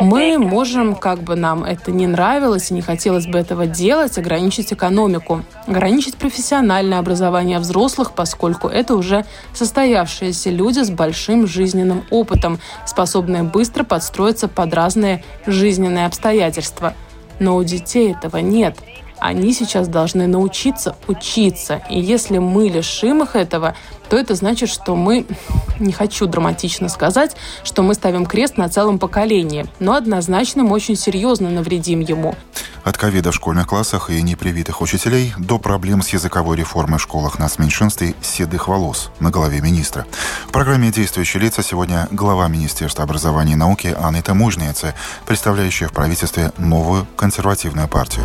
Мы можем, как бы нам это не нравилось и не хотелось бы этого делать, ограничить экономику, ограничить профессиональное образование взрослых, поскольку это уже состоявшиеся люди с большим жизненным опытом, способные быстро подстроиться под разные жизненные обстоятельства. Но у детей этого нет – они сейчас должны научиться учиться. И если мы лишим их этого, то это значит, что мы, не хочу драматично сказать, что мы ставим крест на целом поколении, но однозначно мы очень серьезно навредим ему. От ковида в школьных классах и непривитых учителей до проблем с языковой реформой в школах нас меньшинстве седых волос на голове министра. В программе «Действующие лица» сегодня глава Министерства образования и науки Анна Тамужница, представляющая в правительстве новую консервативную партию.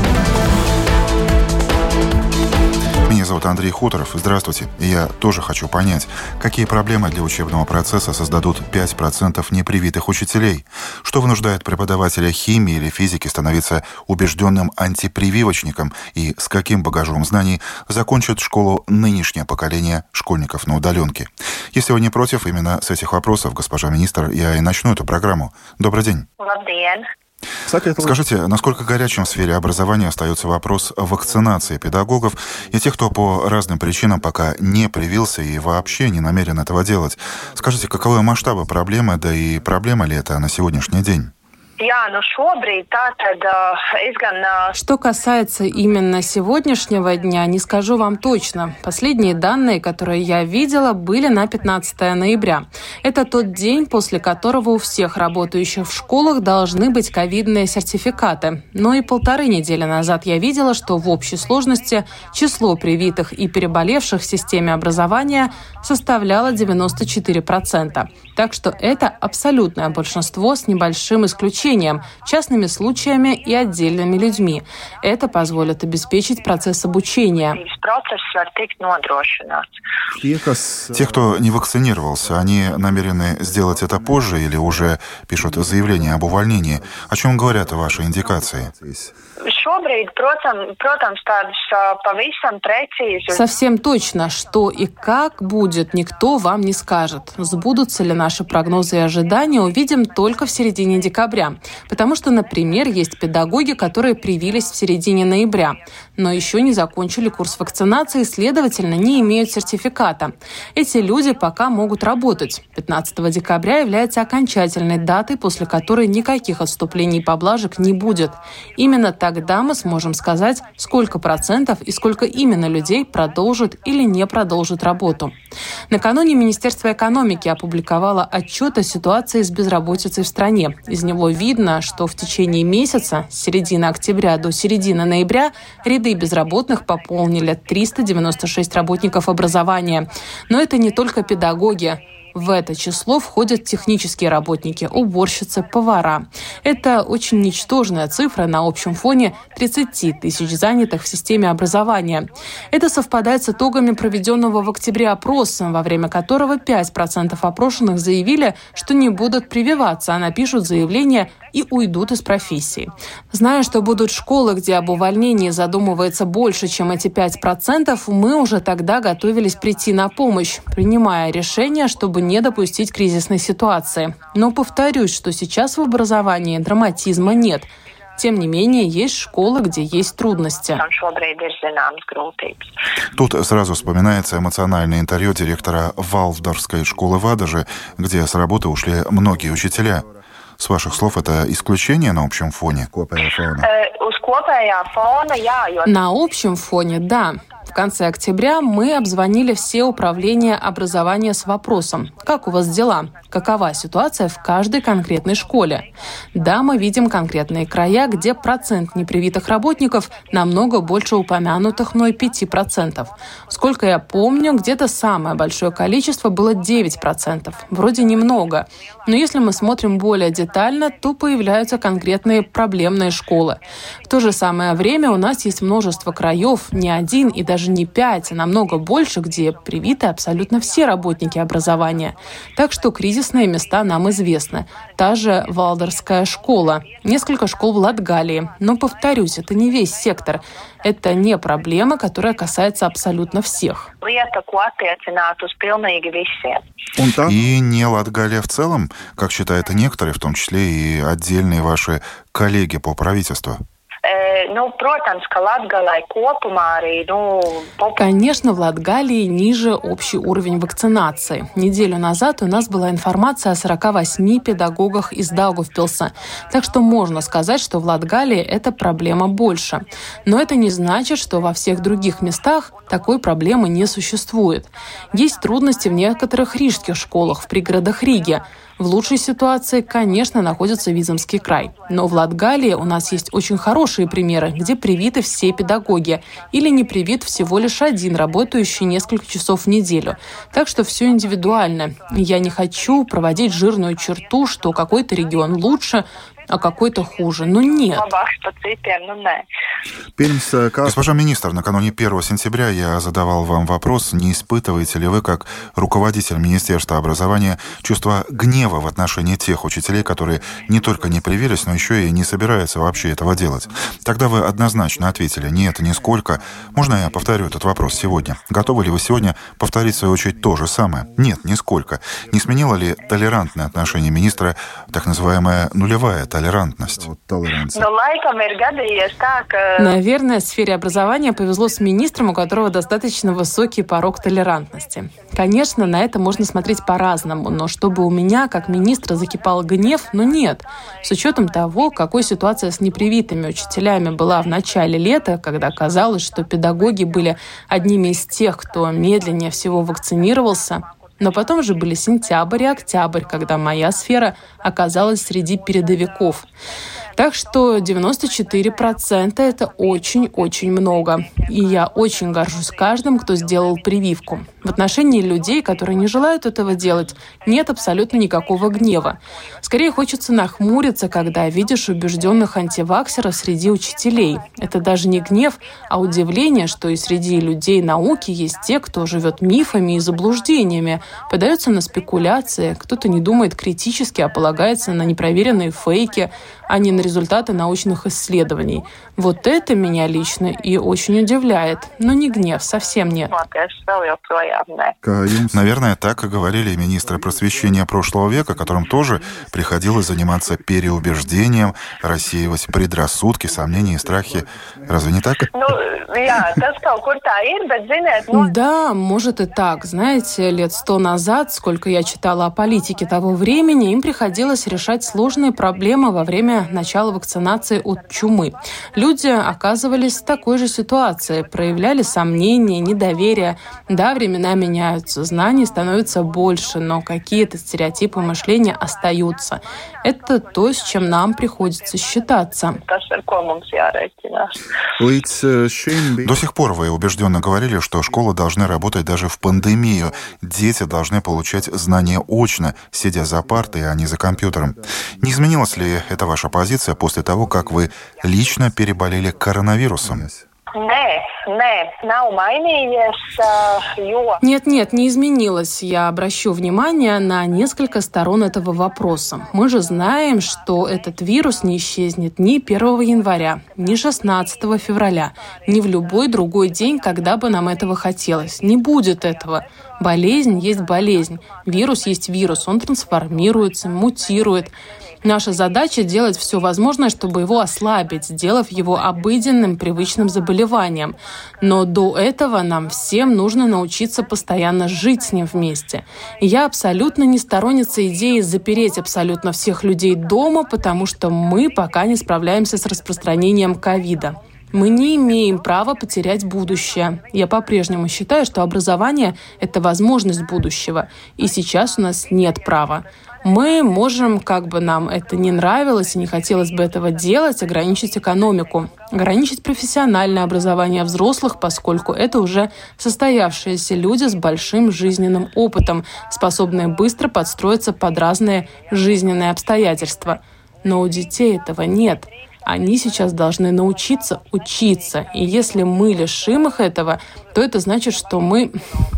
Меня зовут Андрей Хуторов. Здравствуйте. Я тоже хочу понять, какие проблемы для учебного процесса создадут 5% непривитых учителей? Что вынуждает преподавателя химии или физики становиться убежденным антипрививочником? И с каким багажом знаний закончит школу нынешнее поколение школьников на удаленке? Если вы не против, именно с этих вопросов, госпожа министр, я и начну эту программу. Добрый день. Labdien! Скажите, насколько горячим в сфере образования остается вопрос вакцинации педагогов и тех, кто по разным причинам пока не привился и вообще не намерен этого делать? Скажите, каковы масштабы проблемы, да и проблема ли это на сегодняшний день? Что касается именно сегодняшнего дня, не скажу вам точно. Последние данные, которые я видела, были на 15 ноября. Это тот день, после которого у всех работающих в школах должны быть ковидные сертификаты. Но и полторы недели назад я видела, что в общей сложности число привитых и переболевших в системе образования составляло 94%. Так что это абсолютное большинство с небольшим исключением, частными случаями и отдельными людьми. Это позволит обеспечить процесс обучения. Те, кто не вакцинировался, они намерены сделать это позже или уже пишут заявление об увольнении? О чем говорят ваши индикации? Совсем точно, что и как будет, никто вам не скажет. Сбудутся ли наши прогнозы и ожидания, увидим только в середине декабря. Потому что, например, есть педагоги, которые привились в середине ноября, но еще не закончили курс вакцинации, следовательно, не имеют сертификата. Эти люди пока могут работать. 15 декабря является окончательной датой, после которой никаких отступлений и поблажек не будет. Именно тогда мы сможем сказать, сколько процентов и сколько именно людей продолжит или не продолжит работу. Накануне Министерство экономики опубликовало отчет о ситуации с безработицей в стране. Из него видно, что в течение месяца, с середины октября до середины ноября, ряды безработных пополнили 396 работников образования. Но это не только педагоги. В это число входят технические работники, уборщицы, повара. Это очень ничтожная цифра на общем фоне 30 тысяч занятых в системе образования. Это совпадает с итогами проведенного в октябре опроса, во время которого 5% опрошенных заявили, что не будут прививаться, а напишут заявление и уйдут из профессии. Зная, что будут школы, где об увольнении задумывается больше, чем эти 5%, мы уже тогда готовились прийти на помощь, принимая решение, чтобы не допустить кризисной ситуации. Но повторюсь, что сейчас в образовании драматизма нет. Тем не менее, есть школы, где есть трудности. Тут сразу вспоминается эмоциональный интервью директора Валвдорской школы в Адаже, где с работы ушли многие учителя. С ваших слов, это исключение на общем фоне? На общем фоне, да. В конце октября мы обзвонили все управления образования с вопросом, как у вас дела, какова ситуация в каждой конкретной школе. Да, мы видим конкретные края, где процент непривитых работников намного больше упомянутых мной 5%. Сколько я помню, где-то самое большое количество было 9%. Вроде немного. Но если мы смотрим более детально, то появляются конкретные проблемные школы. В то же самое время у нас есть множество краев, не один и даже не 5, а намного больше, где привиты абсолютно все работники образования. Так что кризисные места нам известны. Та же Валдорская школа, несколько школ в Латгалии. Но, повторюсь, это не весь сектор. Это не проблема, которая касается абсолютно всех. И не Латгалия в целом, как считают некоторые, в том числе и отдельные ваши коллеги по правительству? Nu, protams, ka Latgalai kopumā arī, ну, Конечно, в Латгалии ниже общий уровень вакцинации. Неделю назад у нас была информация о 48 педагогах из Даугавпилса. Так что можно сказать, что в Латгалии эта проблема больше. Но это не значит, что во всех других местах такой проблемы не существует. Есть трудности в некоторых рижских школах в пригородах Риги. В лучшей ситуации, конечно, находится Визамский край. Но в Латгалии у нас есть очень хорошие примеры, где привиты все педагоги. Или не привит всего лишь один, работающий несколько часов в неделю. Так что все индивидуально. Я не хочу проводить жирную черту, что какой-то регион лучше, а какой-то хуже. Ну нет. Госпожа министр, накануне 1 сентября я задавал вам вопрос, не испытываете ли вы, как руководитель Министерства образования, чувство гнева в отношении тех учителей, которые не только не привились, но еще и не собираются вообще этого делать. Тогда вы однозначно ответили, нет, нисколько. Можно я повторю этот вопрос сегодня? Готовы ли вы сегодня повторить, в свою очередь, то же самое? Нет, нисколько. Не сменило ли толерантное отношение министра так называемая нулевая толерантность? Наверное, в сфере образования повезло с министром, у которого достаточно высокий порог толерантности. Конечно, на это можно смотреть по-разному, но чтобы у меня, как министра, закипал гнев, ну нет. С учетом того, какой ситуация с непривитыми учителями была в начале лета, когда казалось, что педагоги были одними из тех, кто медленнее всего вакцинировался, но потом же были сентябрь и октябрь, когда моя сфера оказалась среди передовиков. Так что 94% это очень-очень много. И я очень горжусь каждым, кто сделал прививку. В отношении людей, которые не желают этого делать, нет абсолютно никакого гнева. Скорее хочется нахмуриться, когда видишь убежденных антиваксеров среди учителей. Это даже не гнев, а удивление, что и среди людей науки есть те, кто живет мифами и заблуждениями, подается на спекуляции, кто-то не думает критически, а полагается на непроверенные фейки, а не на результаты научных исследований. Вот это меня лично и очень удивляет. Но не гнев, совсем нет. Наверное, так и говорили министры просвещения прошлого века, которым тоже приходилось заниматься переубеждением, рассеивать предрассудки, сомнения и страхи. Разве не так? Ну, ну, да, может и так. Знаете, лет сто назад, сколько я читала о политике того времени, им приходилось решать сложные проблемы во время начала вакцинации от чумы. Люди оказывались в такой же ситуации, проявляли сомнения, недоверие. Да, времена меняются, знаний становится больше, но какие-то стереотипы мышления остаются. Это то, с чем нам приходится считаться. До сих пор вы убежденно говорили, что школы должны работать даже в пандемию. Дети должны получать знания очно, сидя за партой, а не за компьютером. Не изменилась ли это ваша позиция после того, как вы лично переболели коронавирусом? Нет, нет, не изменилось. Я обращу внимание на несколько сторон этого вопроса. Мы же знаем, что этот вирус не исчезнет ни 1 января, ни 16 февраля, ни в любой другой день, когда бы нам этого хотелось. Не будет этого. Болезнь есть болезнь. Вирус есть вирус. Он трансформируется, мутирует. Наша задача делать все возможное, чтобы его ослабить, сделав его обыденным, привычным заболеванием. Но до этого нам всем нужно научиться постоянно жить с ним вместе. Я абсолютно не сторонница идеи запереть абсолютно всех людей дома, потому что мы пока не справляемся с распространением ковида. Мы не имеем права потерять будущее. Я по-прежнему считаю, что образование – это возможность будущего, и сейчас у нас нет права мы можем, как бы нам это не нравилось и не хотелось бы этого делать, ограничить экономику, ограничить профессиональное образование взрослых, поскольку это уже состоявшиеся люди с большим жизненным опытом, способные быстро подстроиться под разные жизненные обстоятельства. Но у детей этого нет – Они сейчас должны научиться учиться. И если мы лишим их этого, то это значит, что мы,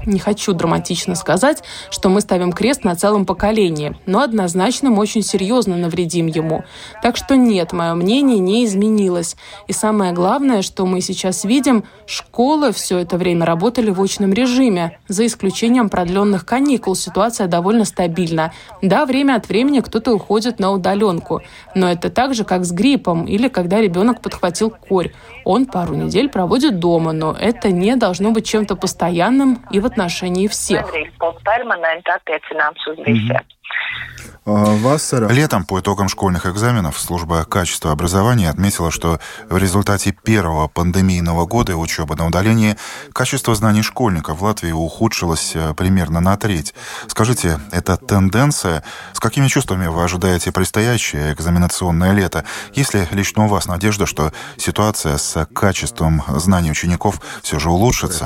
не хочу драматично сказать, что мы ставим крест на целом поколении, но однозначно мы очень серьезно навредим ему. Так что нет, мое мнение не изменилось. И самое главное, что мы сейчас видим, школы все это время работали в очном режиме. За исключением продленных каникул ситуация довольно стабильна. Да, время от времени кто-то уходит на удаленку, но это так же, как с гриппом или когда ребенок подхватил корь. Он пару недель проводит дома, но это не должно быть чем-то постоянным и в отношении всех. Mm-hmm. Летом по итогам школьных экзаменов служба качества образования отметила, что в результате первого пандемийного года учебы на удалении качество знаний школьников в Латвии ухудшилось э, примерно на треть. Скажите, это тенденция? С какими чувствами вы ожидаете предстоящее экзаменационное лето? Есть ли лично у вас надежда, что ситуация с качеством знаний учеников все же улучшится?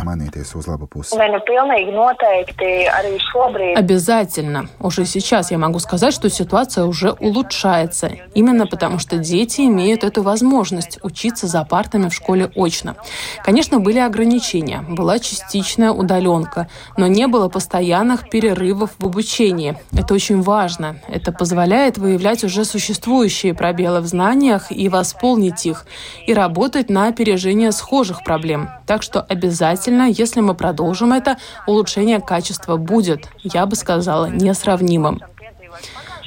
Обязательно. Уже сейчас я могу сказать, что ситуация уже улучшается. Именно потому, что дети имеют эту возможность учиться за партами в школе очно. Конечно, были ограничения. Была частичная удаленка, но не было постоянных перерывов в обучении. Это очень важно. Это позволяет выявлять уже существующие пробелы в знаниях и восполнить их, и работать на опережение схожих проблем. Так что обязательно, если мы продолжим это, улучшение качества будет, я бы сказала, несравнимым.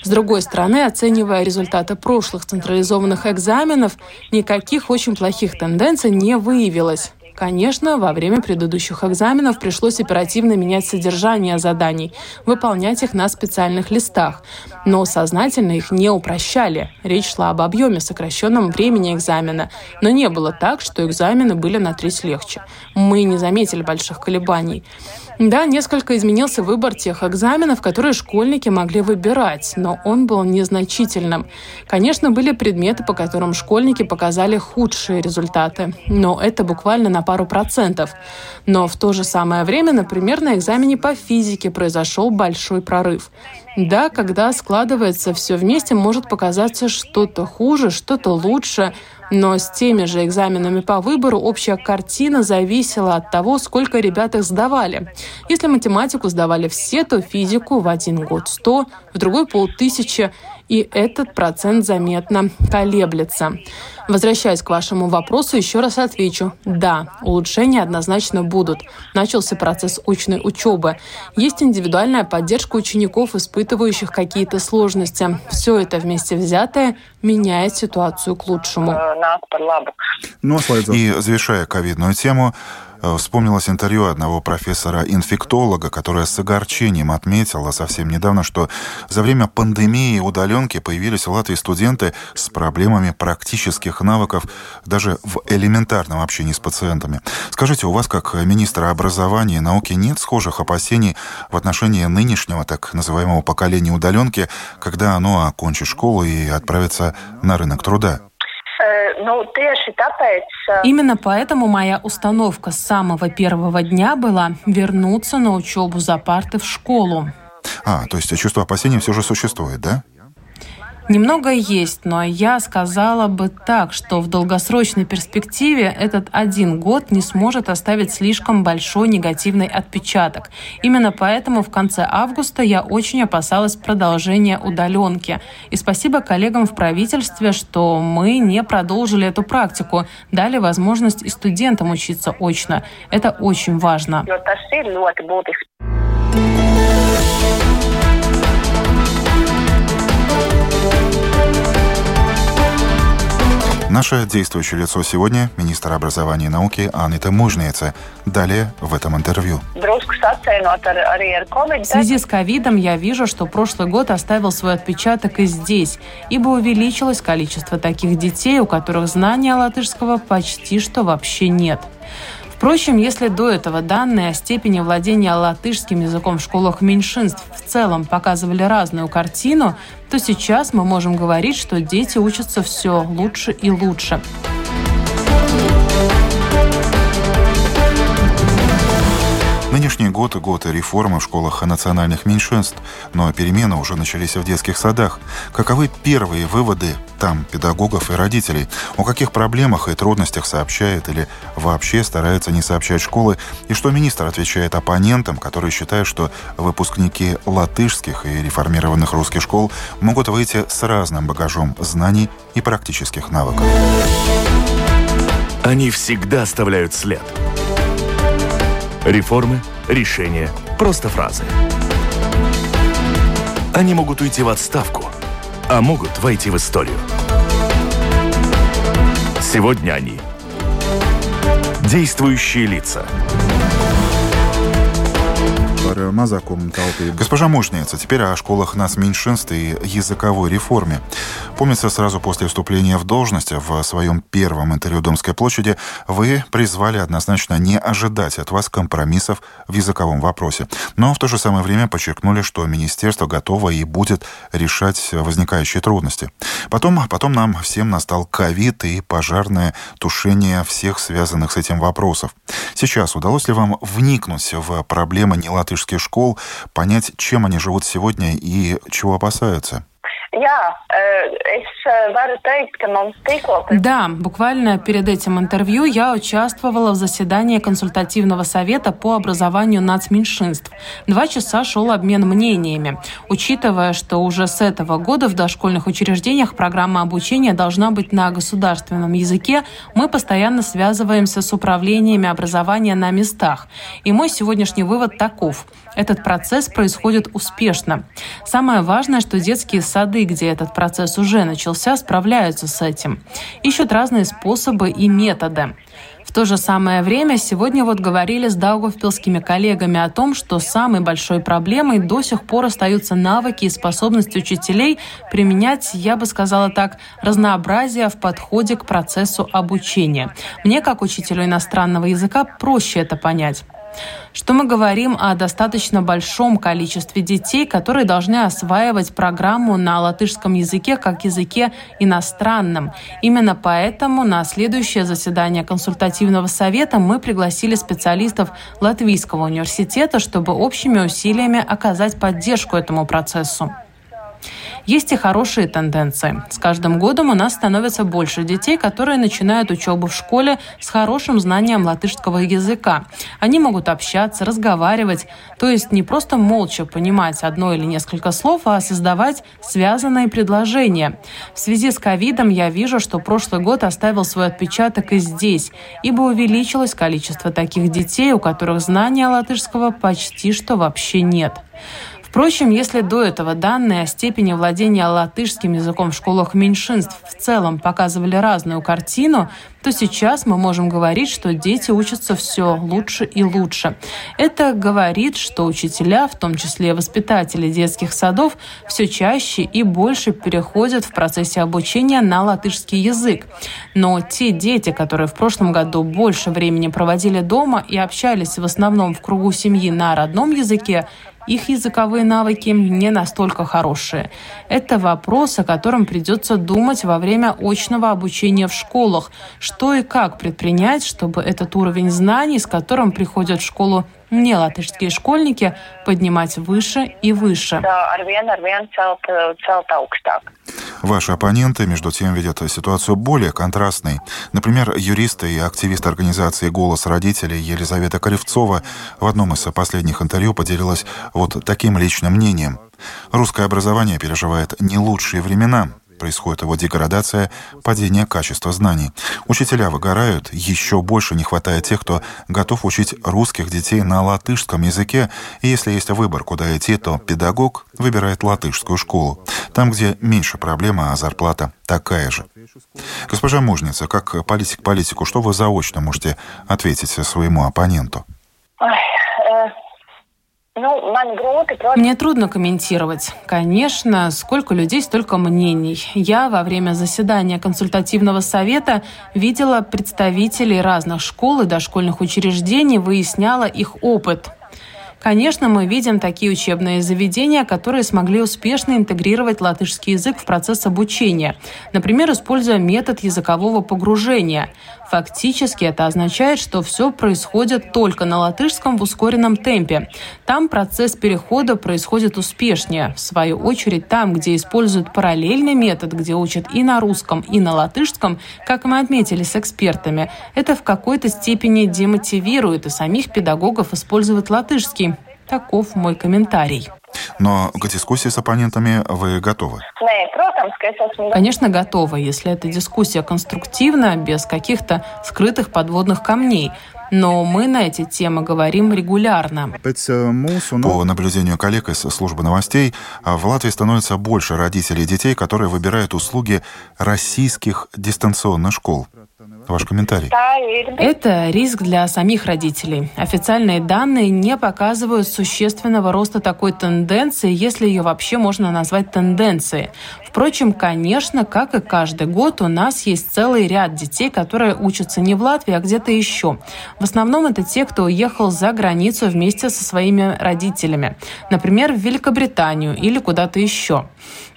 С другой стороны, оценивая результаты прошлых централизованных экзаменов, никаких очень плохих тенденций не выявилось. Конечно, во время предыдущих экзаменов пришлось оперативно менять содержание заданий, выполнять их на специальных листах, но сознательно их не упрощали. Речь шла об объеме, сокращенном времени экзамена, но не было так, что экзамены были на треть легче. Мы не заметили больших колебаний. Да, несколько изменился выбор тех экзаменов, которые школьники могли выбирать, но он был незначительным. Конечно, были предметы, по которым школьники показали худшие результаты, но это буквально на пару процентов. Но в то же самое время, например, на экзамене по физике произошел большой прорыв. Да, когда складывается все вместе, может показаться что-то хуже, что-то лучше, но с теми же экзаменами по выбору общая картина зависела от того, сколько ребят их сдавали. Если математику сдавали все, то физику в один год 100, в другой полтысячи, и этот процент заметно колеблется. Возвращаясь к вашему вопросу, еще раз отвечу. Да, улучшения однозначно будут. Начался процесс очной учебы. Есть индивидуальная поддержка учеников, испытывающих какие-то сложности. Все это вместе взятое меняет ситуацию к лучшему. Ну, и завершая ковидную тему, Э, вспомнилось интервью одного профессора-инфектолога, которая с огорчением отметила совсем недавно, что за время пандемии и удаленки появились в Латвии студенты с проблемами практических навыков даже в элементарном общении с пациентами. Скажите, у вас как министра образования и науки нет схожих опасений в отношении нынешнего так называемого поколения удаленки, когда оно окончит школу и отправится на рынок труда? Ну, Именно поэтому моя установка с самого первого дня была вернуться на учебу за парты в школу. А, то есть чувство опасения все же существует, да? Немного есть, но я сказала бы так, что в долгосрочной перспективе этот один год не сможет оставить слишком большой негативный отпечаток. Именно поэтому в конце августа я очень опасалась продолжения удаленки. И спасибо коллегам в правительстве, что мы не продолжили эту практику, дали возможность и студентам учиться очно. Это очень важно. Наше действующее лицо сегодня – министр образования и науки Анита Мужница. Далее в этом интервью. В связи с ковидом я вижу, что прошлый год оставил свой отпечаток и здесь, ибо увеличилось количество таких детей, у которых знания латышского почти что вообще нет. Впрочем, если до этого данные о степени владения латышским языком в школах меньшинств в целом показывали разную картину, то сейчас мы можем говорить, что дети учатся все лучше и лучше. Нынешний год год – реформы в школах национальных меньшинств, но перемены уже начались в детских садах. Каковы первые выводы там педагогов и родителей? О каких проблемах и трудностях сообщает или вообще старается не сообщать школы? И что министр отвечает оппонентам, которые считают, что выпускники латышских и реформированных русских школ могут выйти с разным багажом знаний и практических навыков? Они всегда оставляют след. Реформы, решения, просто фразы. Они могут уйти в отставку, а могут войти в историю. Сегодня они – действующие лица – par mazākumu tautību. Госпожа Мушница, теперь о школах нас меньшинств и языковой реформе. Помнится, сразу после вступления в должность в своем первом интервью Домской площади вы призвали однозначно не ожидать от вас компромиссов в языковом вопросе. Но в то же самое время подчеркнули, что министерство готово и будет решать возникающие трудности. Потом, потом нам всем настал ковид и пожарное тушение всех связанных с этим вопросов. Сейчас удалось ли вам вникнуть в проблемы нелатышских латышских школ, понять, чем они живут сегодня и чего опасаются. Да, буквально перед этим интервью я участвовала в заседании консультативного совета по образованию нацменьшинств. Два часа шел обмен мнениями. Учитывая, что уже с этого года в дошкольных учреждениях программа обучения должна быть на государственном языке, мы постоянно связываемся с управлениями образования на местах. И мой сегодняшний вывод таков. Этот процесс происходит успешно. Самое важное, что детские сады, где этот процесс уже начался, справляются с этим. Ищут разные способы и методы. В то же самое время сегодня вот говорили с даугавпилскими коллегами о том, что самой большой проблемой до сих пор остаются навыки и способности учителей применять, я бы сказала так, разнообразие в подходе к процессу обучения. Мне, как учителю иностранного языка, проще это понять что мы говорим о достаточно большом количестве детей, которые должны осваивать программу на латышском языке как языке иностранном. Именно поэтому на следующее заседание консультативного совета мы пригласили специалистов Латвийского университета, чтобы общими усилиями оказать поддержку этому процессу. Есть и хорошие тенденции. С каждым годом у нас становится больше детей, которые начинают учебу в школе с хорошим знанием латышского языка. Они могут общаться, разговаривать, то есть не просто молча понимать одно или несколько слов, а создавать связанные предложения. В связи с ковидом я вижу, что прошлый год оставил свой отпечаток и здесь, ибо увеличилось количество таких детей, у которых знания латышского почти что вообще нет. Впрочем, если до этого данные о степени владения латышским языком в школах меньшинств в целом показывали разную картину, то сейчас мы можем говорить, что дети учатся все лучше и лучше. Это говорит, что учителя, в том числе воспитатели детских садов, все чаще и больше переходят в процессе обучения на латышский язык. Но те дети, которые в прошлом году больше времени проводили дома и общались в основном в кругу семьи на родном языке, их языковые навыки не настолько хорошие. Это вопрос, о котором придется думать во время очного обучения в школах. Что и как предпринять, чтобы этот уровень знаний, с которым приходят в школу не латышские школьники, поднимать выше и выше. Ваши оппоненты, между тем, видят ситуацию более контрастной. Например, юрист и активист организации «Голос родителей» Елизавета Коревцова в одном из последних интервью поделилась вот таким личным мнением. Русское образование переживает не лучшие времена происходит его деградация, падение качества знаний. Учителя выгорают, еще больше не хватает тех, кто готов учить русских детей на латышском языке, и если есть выбор, куда идти, то педагог выбирает латышскую школу. Там, где меньше проблема, а зарплата такая же. Госпожа Мужница, как политик политику, что вы заочно можете ответить своему оппоненту? Ой, ну, Мне трудно комментировать. Конечно, сколько людей, столько мнений. Я во время заседания консультативного совета видела представителей разных школ и дошкольных учреждений, выясняла их опыт. Конечно, мы видим такие учебные заведения, которые смогли успешно интегрировать латышский язык в процесс обучения, например, используя метод языкового погружения. Фактически это означает, что все происходит только на латышском в ускоренном темпе. Там процесс перехода происходит успешнее. В свою очередь, там, где используют параллельный метод, где учат и на русском, и на латышском, как мы отметили с экспертами, это в какой-то степени демотивирует и самих педагогов использовать латышский. Таков мой комментарий. Но к дискуссии с оппонентами вы готовы? Конечно, готова, если эта дискуссия конструктивна, без каких-то скрытых подводных камней. Но мы на эти темы говорим регулярно. По наблюдению коллег из службы новостей, в Латвии становится больше родителей и детей, которые выбирают услуги российских дистанционных школ. Ваш комментарий. Это риск для самих родителей. Официальные данные не показывают существенного роста такой тенденции, если ее вообще можно назвать тенденцией. Впрочем, конечно, как и каждый год, у нас есть целый ряд детей, которые учатся не в Латвии, а где-то еще. В основном это те, кто уехал за границу вместе со своими родителями. Например, в Великобританию или куда-то еще.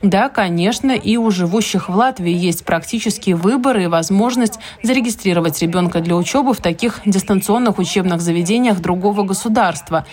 Да, конечно, и у живущих в Латвии есть практические выборы и возможность зарегистрировать ребенка для учебы в таких дистанционных учебных заведениях другого государства.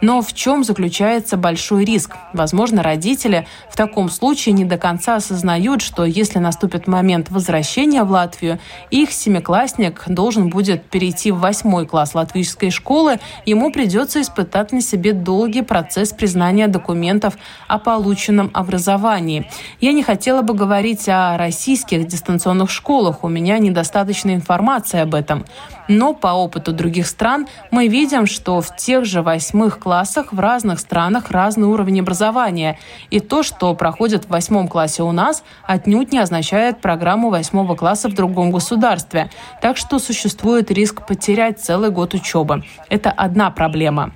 Но в чем заключается большой риск? Возможно, родители в таком случае не до конца осознают, что если наступит момент возвращения в Латвию, их семиклассник должен будет перейти в восьмой класс латвийской школы, ему придется испытать на себе долгий процесс признания документов о полученном образовании. Я не хотела бы говорить о российских дистанционных школах, у меня недостаточно информации об этом. Но по опыту других стран мы видим, что в тех же восьмых классах в разных странах разный уровень образования. И то, что проходит в восьмом классе у нас, отнюдь не означает программу восьмого класса в другом государстве. Так что существует риск потерять целый год учебы. Это одна проблема.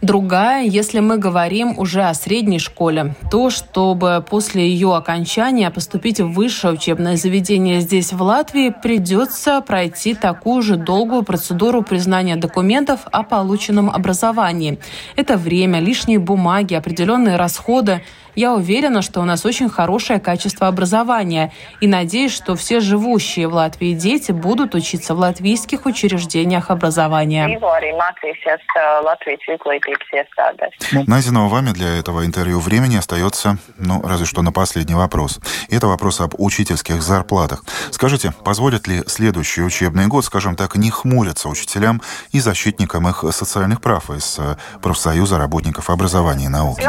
Другая, если мы говорим уже о средней школе, то, чтобы после ее окончания поступить в высшее учебное заведение здесь, в Латвии, придется пройти такую же долгую процедуру признания документов о полученном образовании. Это время, лишние бумаги, определенные расходы. Я уверена, что у нас очень хорошее качество образования и надеюсь, что все живущие в Латвии дети будут учиться в латвийских учреждениях образования. Найденного вами для этого интервью времени остается, ну, разве что на последний вопрос. Это вопрос об учительских зарплатах. Скажите, позволит ли следующий учебный год, скажем так, не хмуриться учителям и защитникам их социальных прав из э, профсоюза работников образования и науки?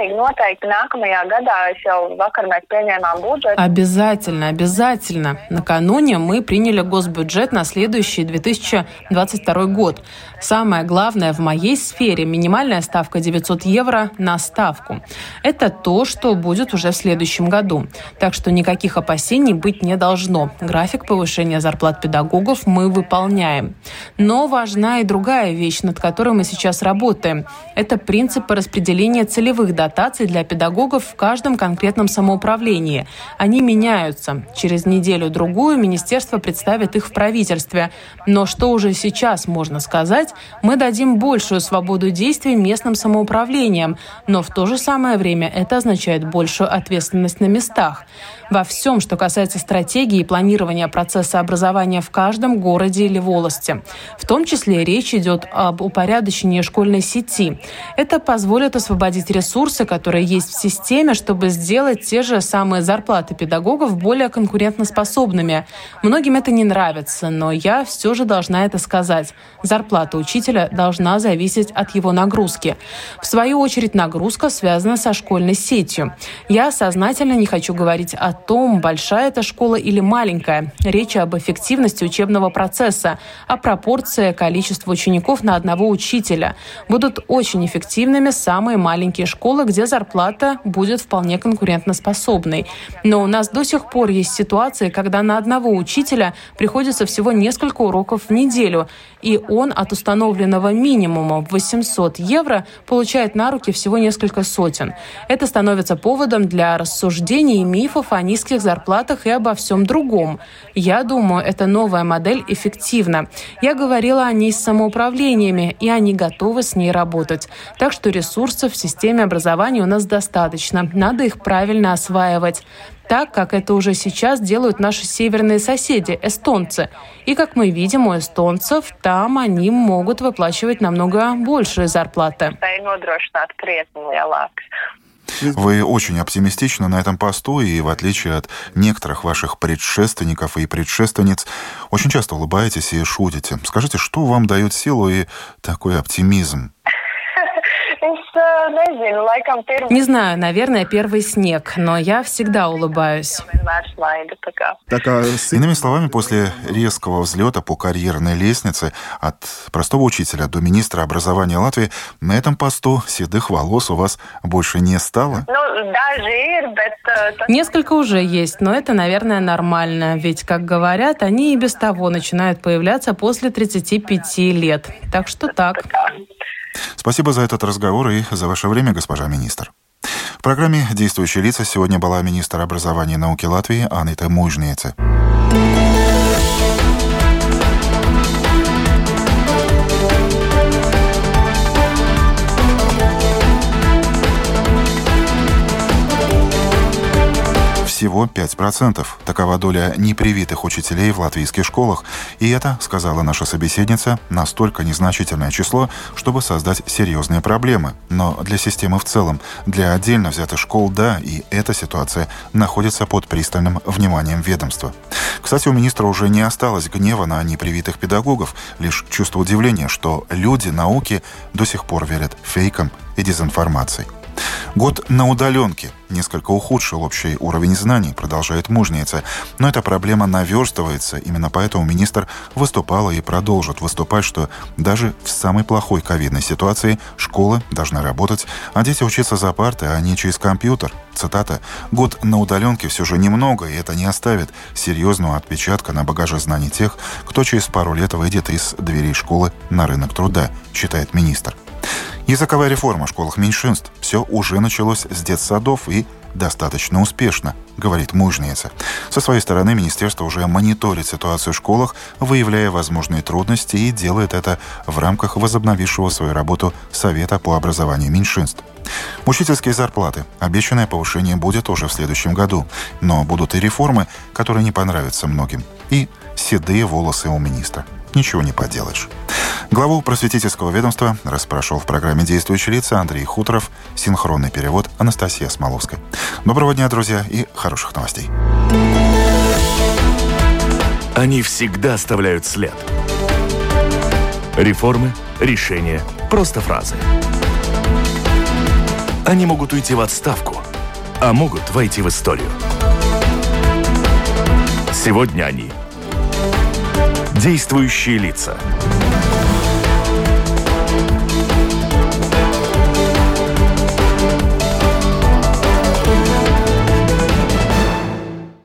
Pilnīgi noteikti nākamajā gadā, es jau vakar mēs pieņēmām budžetu. Обязательно, обязательно. Накануне мы приняли госбюджет на следующий 2022 год. Самое главное в моей сфере – минимальная ставка 900 евро на ставку. Это то, что будет уже в следующем году. Так что никаких опасений быть не должно. График повышения зарплат педагогов мы выполняем. Но важна и другая вещь, над которой мы сейчас работаем. Это принципы распределения целевых дотаций для педагогов в каждом конкретном самоуправлении. Они меняются. Через неделю-другую министерство представит их в правительстве. Но что уже сейчас можно сказать, мы дадим большую свободу действий местным самоуправлениям, но в то же самое время это означает большую ответственность на местах во всем, что касается стратегии и планирования процесса образования в каждом городе или волости. В том числе речь идет об упорядочении школьной сети. Это позволит освободить ресурсы, которые есть в системе, чтобы сделать те же самые зарплаты педагогов более конкурентоспособными. Многим это не нравится, но я все же должна это сказать. Зарплата учителя должна зависеть от его нагрузки. В свою очередь нагрузка связана со школьной сетью. Я сознательно не хочу говорить о том, большая эта школа или маленькая. Речь об эффективности учебного процесса, о пропорции количества учеников на одного учителя. Будут очень эффективными самые маленькие школы, где зарплата будет вполне конкурентоспособной. Но у нас до сих пор есть ситуации, когда на одного учителя приходится всего несколько уроков в неделю, и он от установленного минимума в 800 евро получает на руки всего несколько сотен. Это становится поводом для рассуждений и мифов о низких зарплатах и обо всем другом. Я думаю, эта новая модель эффективна. Я говорила о ней с самоуправлениями, и они готовы с ней работать. Так что ресурсов в системе образования у нас достаточно. Надо их правильно осваивать так, как это уже сейчас делают наши северные соседи, эстонцы. И как мы видим у эстонцев, там они могут выплачивать намного большие зарплаты. Вы очень оптимистичны на этом посту, и в отличие от некоторых ваших предшественников и предшественниц, очень часто улыбаетесь и шутите. Скажите, что вам дает силу и такой оптимизм? Не знаю, наверное, первый снег, но я всегда улыбаюсь. Так, а... Иными словами, после резкого взлета по карьерной лестнице от простого учителя до министра образования Латвии на этом посту седых волос у вас больше не стало? Несколько уже есть, но это, наверное, нормально, ведь, как говорят, они и без того начинают появляться после 35 лет. Так что так. Спасибо за этот разговор и за ваше время, госпожа министр. В программе «Действующие лица» сегодня была министр образования и науки Латвии Анита Мужница. Всего 5%. Такова доля непривитых учителей в латвийских школах. И это, сказала наша собеседница, настолько незначительное число, чтобы создать серьезные проблемы. Но для системы в целом, для отдельно взятых школ, да, и эта ситуация находится под пристальным вниманием ведомства. Кстати, у министра уже не осталось гнева на непривитых педагогов, лишь чувство удивления, что люди науки до сих пор верят фейкам и дезинформации. Год на удаленке несколько ухудшил общий уровень знаний, продолжает мужница. Но эта проблема наверстывается. Именно поэтому министр выступала и продолжит выступать, что даже в самой плохой ковидной ситуации школы должны работать, а дети учиться за партой, а не через компьютер. Цитата. «Год на удаленке все же немного, и это не оставит серьезного отпечатка на багаже знаний тех, кто через пару лет выйдет из дверей школы на рынок труда», считает министр. Языковая реформа в школах меньшинств. Все уже началось с детсадов и достаточно успешно, говорит мужница. Со своей стороны министерство уже мониторит ситуацию в школах, выявляя возможные трудности и делает это в рамках возобновившего свою работу Совета по образованию меньшинств. Учительские зарплаты. Обещанное повышение будет уже в следующем году. Но будут и реформы, которые не понравятся многим. И седые волосы у министра. Ничего не поделаешь. Главу просветительского ведомства расспрашивал в программе «Действующие лица» Андрей Хуторов, синхронный перевод Анастасия Смоловская. Доброго дня, друзья, и хороших новостей. Они всегда оставляют след. Реформы, решения, просто фразы. Они могут уйти в отставку, а могут войти в историю. Сегодня они – действующие лица –